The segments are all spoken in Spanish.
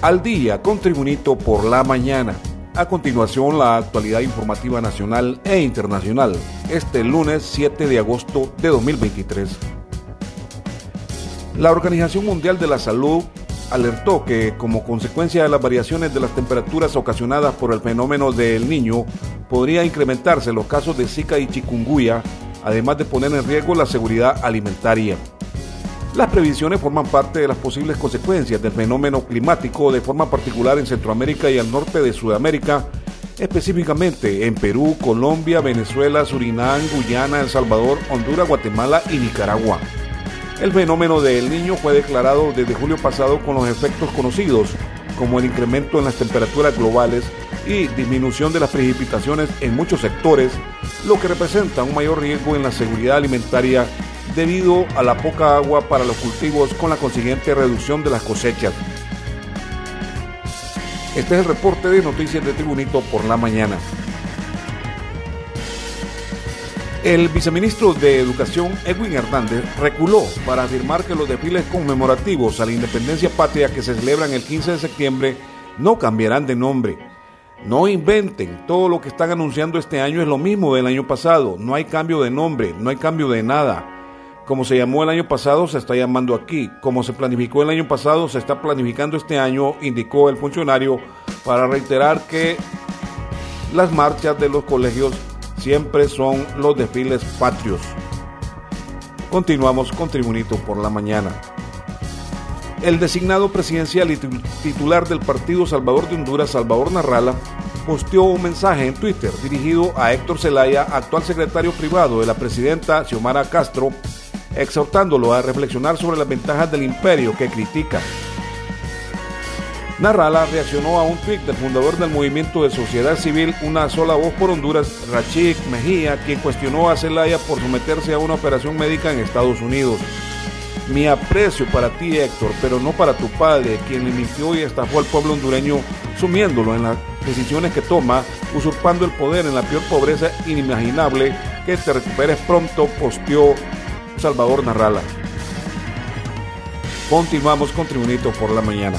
Al día con Tribunito por la mañana. A continuación, la actualidad informativa nacional e internacional, este lunes 7 de agosto de 2023. La Organización Mundial de la Salud alertó que como consecuencia de las variaciones de las temperaturas ocasionadas por el fenómeno del niño, podría incrementarse los casos de Zika y chikungunya, además de poner en riesgo la seguridad alimentaria. Las previsiones forman parte de las posibles consecuencias del fenómeno climático de forma particular en Centroamérica y al norte de Sudamérica, específicamente en Perú, Colombia, Venezuela, Surinam, Guyana, El Salvador, Honduras, Guatemala y Nicaragua. El fenómeno del niño fue declarado desde julio pasado con los efectos conocidos, como el incremento en las temperaturas globales y disminución de las precipitaciones en muchos sectores, lo que representa un mayor riesgo en la seguridad alimentaria debido a la poca agua para los cultivos con la consiguiente reducción de las cosechas. Este es el reporte de Noticias de Tribunito por la mañana. El viceministro de Educación, Edwin Hernández, reculó para afirmar que los desfiles conmemorativos a la independencia patria que se celebran el 15 de septiembre no cambiarán de nombre. No inventen, todo lo que están anunciando este año es lo mismo del año pasado, no hay cambio de nombre, no hay cambio de nada. Como se llamó el año pasado, se está llamando aquí. Como se planificó el año pasado, se está planificando este año, indicó el funcionario, para reiterar que las marchas de los colegios siempre son los desfiles patrios. Continuamos con Tribunito por la mañana. El designado presidencial y titular del Partido Salvador de Honduras, Salvador Narrala, posteó un mensaje en Twitter dirigido a Héctor Zelaya, actual secretario privado de la presidenta Xiomara Castro, exhortándolo a reflexionar sobre las ventajas del imperio que critica. Narrala reaccionó a un tweet del fundador del movimiento de sociedad civil Una sola voz por Honduras, Rachid Mejía, quien cuestionó a Zelaya por someterse a una operación médica en Estados Unidos. Mi aprecio para ti, Héctor, pero no para tu padre, quien le y estafó al pueblo hondureño, sumiéndolo en las decisiones que toma, usurpando el poder en la peor pobreza inimaginable. Que te recuperes pronto, posteó Salvador Narrala. Continuamos con Tribunito por la mañana.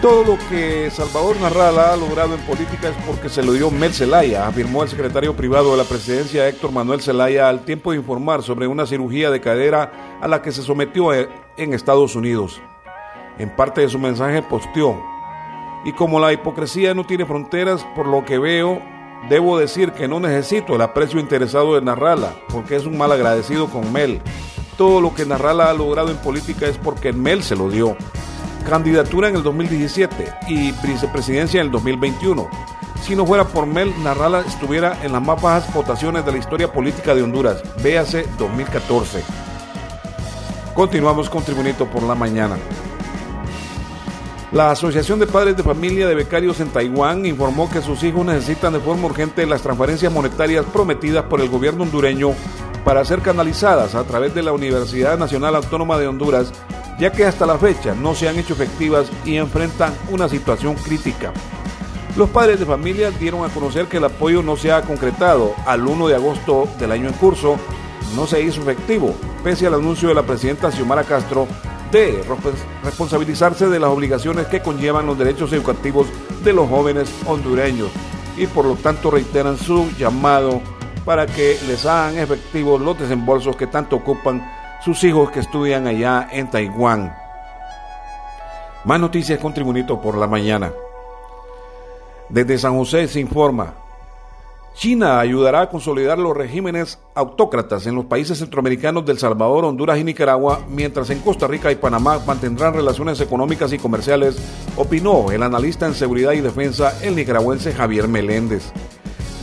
Todo lo que Salvador Narrala ha logrado en política es porque se lo dio Mel Zelaya, afirmó el secretario privado de la presidencia Héctor Manuel Zelaya al tiempo de informar sobre una cirugía de cadera a la que se sometió en Estados Unidos. En parte de su mensaje posteó, y como la hipocresía no tiene fronteras, por lo que veo, Debo decir que no necesito el aprecio interesado de Narrala, porque es un mal agradecido con Mel. Todo lo que Narrala ha logrado en política es porque Mel se lo dio. Candidatura en el 2017 y vicepresidencia en el 2021. Si no fuera por Mel, Narrala estuviera en las más bajas votaciones de la historia política de Honduras. Véase 2014. Continuamos con Tribunito por la mañana. La Asociación de Padres de Familia de Becarios en Taiwán informó que sus hijos necesitan de forma urgente las transferencias monetarias prometidas por el gobierno hondureño para ser canalizadas a través de la Universidad Nacional Autónoma de Honduras, ya que hasta la fecha no se han hecho efectivas y enfrentan una situación crítica. Los padres de familia dieron a conocer que el apoyo no se ha concretado. Al 1 de agosto del año en curso no se hizo efectivo, pese al anuncio de la presidenta Xiomara Castro de responsabilizarse de las obligaciones que conllevan los derechos educativos de los jóvenes hondureños y por lo tanto reiteran su llamado para que les hagan efectivos los desembolsos que tanto ocupan sus hijos que estudian allá en Taiwán. Más noticias con Tribunito por la mañana. Desde San José se informa China ayudará a consolidar los regímenes autócratas en los países centroamericanos del Salvador, Honduras y Nicaragua, mientras en Costa Rica y Panamá mantendrán relaciones económicas y comerciales, opinó el analista en seguridad y defensa, el nicaragüense Javier Meléndez.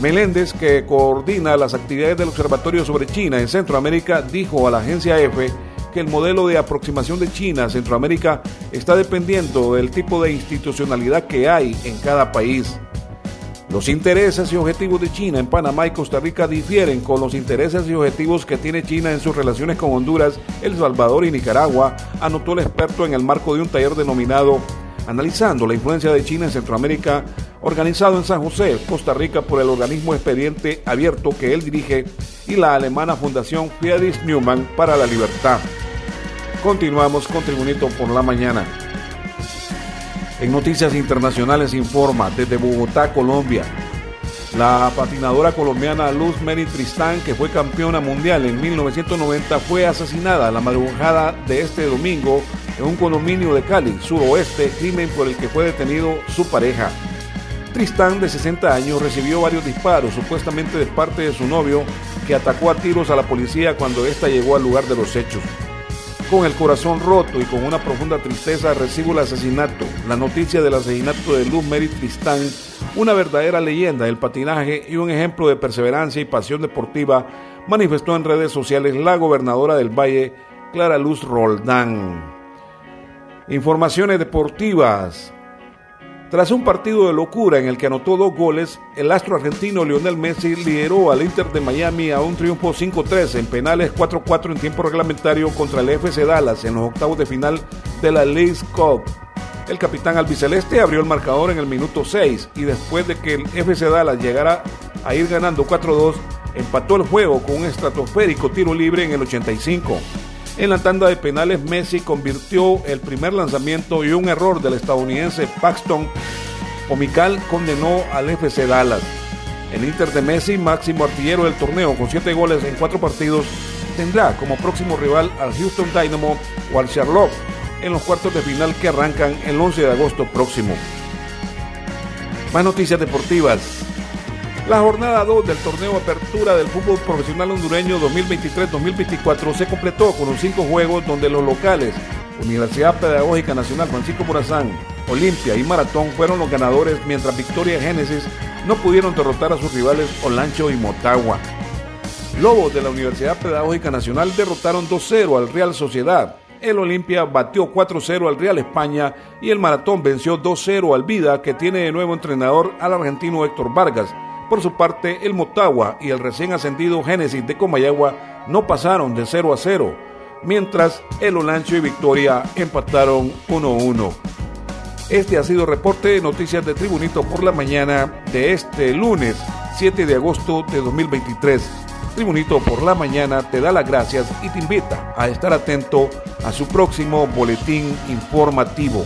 Meléndez, que coordina las actividades del Observatorio sobre China en Centroamérica, dijo a la agencia EFE que el modelo de aproximación de China a Centroamérica está dependiendo del tipo de institucionalidad que hay en cada país. Los intereses y objetivos de China en Panamá y Costa Rica difieren con los intereses y objetivos que tiene China en sus relaciones con Honduras, El Salvador y Nicaragua, anotó el experto en el marco de un taller denominado Analizando la influencia de China en Centroamérica, organizado en San José, Costa Rica, por el organismo Expediente Abierto que él dirige y la alemana Fundación Friedrich Newman para la Libertad. Continuamos con Tribunito por la Mañana. En Noticias Internacionales informa desde Bogotá, Colombia. La patinadora colombiana Luz Mary Tristán, que fue campeona mundial en 1990, fue asesinada la madrugada de este domingo en un condominio de Cali, suroeste, crimen por el que fue detenido su pareja. Tristán, de 60 años, recibió varios disparos, supuestamente de parte de su novio, que atacó a tiros a la policía cuando ésta llegó al lugar de los hechos. Con el corazón roto y con una profunda tristeza recibo el asesinato, la noticia del asesinato de Luz Mary Tristán, una verdadera leyenda del patinaje y un ejemplo de perseverancia y pasión deportiva, manifestó en redes sociales la gobernadora del Valle, Clara Luz Roldán. Informaciones deportivas. Tras un partido de locura en el que anotó dos goles, el astro argentino Lionel Messi lideró al Inter de Miami a un triunfo 5-3 en penales 4-4 en tiempo reglamentario contra el FC Dallas en los octavos de final de la League Cup. El capitán albiceleste abrió el marcador en el minuto 6 y después de que el FC Dallas llegara a ir ganando 4-2, empató el juego con un estratosférico tiro libre en el 85. En la tanda de penales, Messi convirtió el primer lanzamiento y un error del estadounidense Paxton Omical condenó al FC Dallas. El Inter de Messi, máximo artillero del torneo con 7 goles en 4 partidos, tendrá como próximo rival al Houston Dynamo o al Charlotte en los cuartos de final que arrancan el 11 de agosto próximo. Más noticias deportivas. La jornada 2 del torneo Apertura del Fútbol Profesional Hondureño 2023-2024 se completó con los cinco juegos donde los locales, Universidad Pedagógica Nacional Francisco Morazán, Olimpia y Maratón fueron los ganadores, mientras Victoria y Génesis no pudieron derrotar a sus rivales Olancho y Motagua. Lobos de la Universidad Pedagógica Nacional derrotaron 2-0 al Real Sociedad. El Olimpia batió 4-0 al Real España y el Maratón venció 2-0 al Vida, que tiene de nuevo entrenador al argentino Héctor Vargas por su parte, el Motagua y el recién ascendido Génesis de Comayagua no pasaron de 0 a 0, mientras el Olancho y Victoria empataron 1-1. Este ha sido el reporte de noticias de Tribunito por la mañana de este lunes 7 de agosto de 2023. Tribunito por la mañana te da las gracias y te invita a estar atento a su próximo boletín informativo.